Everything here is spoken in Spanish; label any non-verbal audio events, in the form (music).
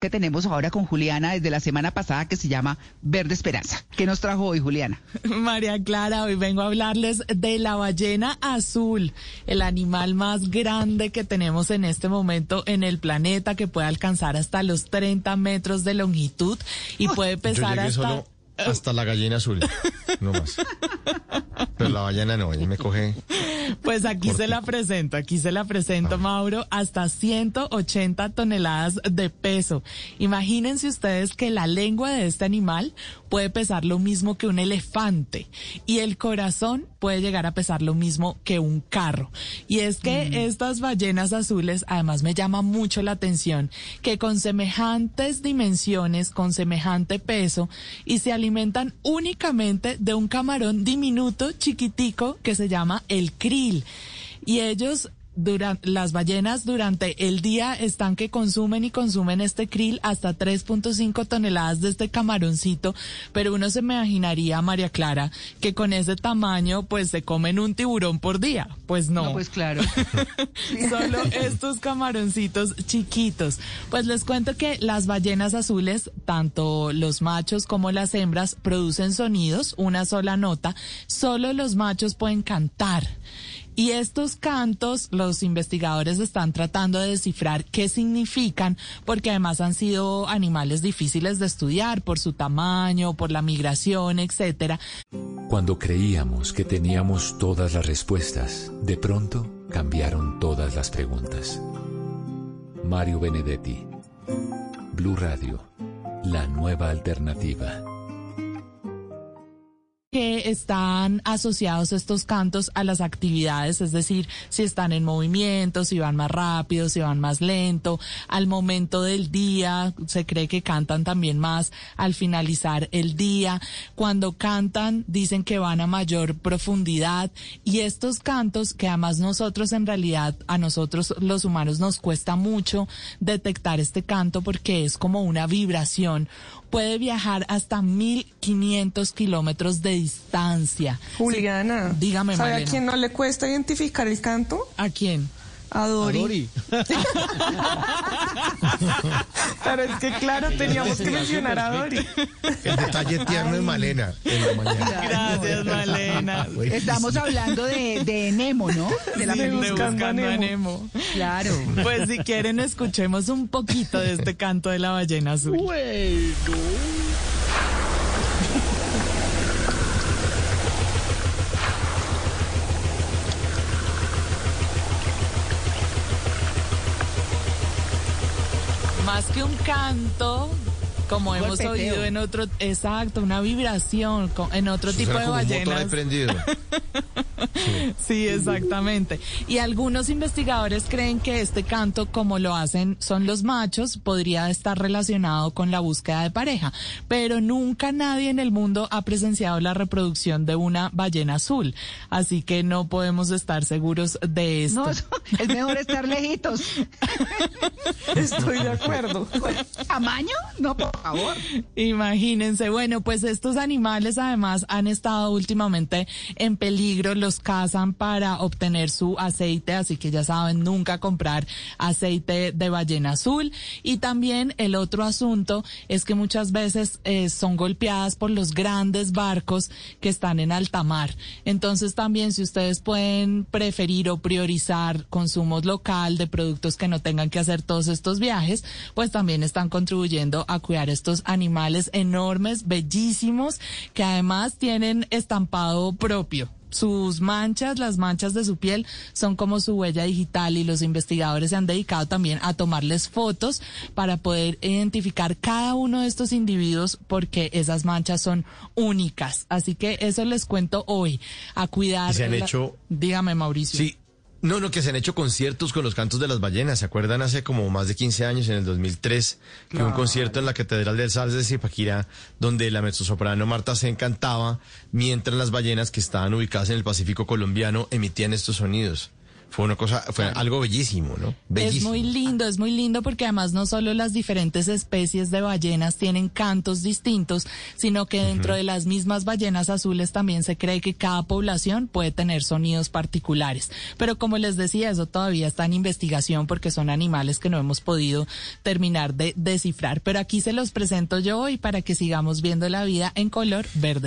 que tenemos ahora con Juliana desde la semana pasada que se llama Verde Esperanza. ¿Qué nos trajo hoy, Juliana? (laughs) María Clara, hoy vengo a hablarles de la ballena azul, el animal más grande que tenemos en este momento en el planeta, que puede alcanzar hasta los 30 metros de longitud y puede pesar hasta... Hasta la gallina azul, no más. (laughs) Pero la ballena no, ella me coge. Pues aquí se la presento, aquí se la presento. Mauro, hasta 180 toneladas de peso. Imagínense ustedes que la lengua de este animal puede pesar lo mismo que un elefante y el corazón puede llegar a pesar lo mismo que un carro. Y es que mm. estas ballenas azules, además me llama mucho la atención, que con semejantes dimensiones, con semejante peso, y se alimentan únicamente de un camarón diminuto, chiquitico, que se llama el krill. Y ellos durante, las ballenas durante el día están que consumen y consumen este krill hasta 3.5 toneladas de este camaroncito, pero uno se imaginaría, María Clara, que con ese tamaño pues se comen un tiburón por día. Pues no. pues claro. (laughs) Solo estos camaroncitos chiquitos. Pues les cuento que las ballenas azules, tanto los machos como las hembras, producen sonidos, una sola nota. Solo los machos pueden cantar. Y estos cantos, los investigadores están tratando de descifrar qué significan, porque además han sido animales difíciles de estudiar por su tamaño, por la migración, etcétera. Cuando creíamos que teníamos todas las respuestas, de pronto cambiaron todas las preguntas. Mario Benedetti, Blue Radio, la nueva alternativa que están asociados estos cantos a las actividades, es decir, si están en movimiento, si van más rápido, si van más lento, al momento del día, se cree que cantan también más al finalizar el día, cuando cantan dicen que van a mayor profundidad y estos cantos que además nosotros en realidad a nosotros los humanos nos cuesta mucho detectar este canto porque es como una vibración, puede viajar hasta 1500 kilómetros de distancia. Juliana, dígame, ¿sabe a quién no le cuesta identificar el canto? ¿A quién? A Dori. (laughs) Pero es que claro, teníamos que mencionar a Dori. El detalle tierno es Malena en la mañana. Gracias, Malena. Estamos hablando de, de, Nemo, ¿no? De la de buscando, a Nemo. Claro. Pues si quieren, escuchemos un poquito de este canto de la ballena azul. Bueno. Más que un canto, como hemos oído en otro, exacto, una vibración en otro tipo de ballenas. (laughs) sí. exactamente. Y algunos investigadores creen que este canto, como lo hacen son los machos, podría estar relacionado con la búsqueda de pareja, pero nunca nadie en el mundo ha presenciado la reproducción de una ballena azul, así que no podemos estar seguros de esto. No, es mejor estar lejitos. (laughs) Estoy de acuerdo. ¿Tamaño? No, por favor. Imagínense, bueno, pues estos animales además han estado últimamente en peligro, los cazan para obtener su aceite, así que ya saben, nunca comprar aceite de ballena azul. Y también el otro asunto es que muchas veces eh, son golpeadas por los grandes barcos que están en alta mar. Entonces también si ustedes pueden preferir o priorizar consumos local de productos que no tengan que hacer todos estos viajes, pues también están contribuyendo a cuidar estos animales enormes, bellísimos, que además tienen estampado propio sus manchas, las manchas de su piel, son como su huella digital y los investigadores se han dedicado también a tomarles fotos para poder identificar cada uno de estos individuos porque esas manchas son únicas. Así que eso les cuento hoy, a cuidar. Se han hecho. Dígame, Mauricio. Sí, no, no, que se han hecho conciertos con los cantos de las ballenas. ¿Se acuerdan hace como más de 15 años, en el 2003, que un concierto en la Catedral del Sal de Zipaquirá, donde la mezzosoprano Marta se encantaba, mientras las ballenas que estaban ubicadas en el Pacífico colombiano emitían estos sonidos? Fue una cosa, fue algo bellísimo, ¿no? Bellísimo. Es muy lindo, es muy lindo porque además no solo las diferentes especies de ballenas tienen cantos distintos, sino que dentro de las mismas ballenas azules también se cree que cada población puede tener sonidos particulares. Pero como les decía, eso todavía está en investigación porque son animales que no hemos podido terminar de descifrar. Pero aquí se los presento yo hoy para que sigamos viendo la vida en color verde.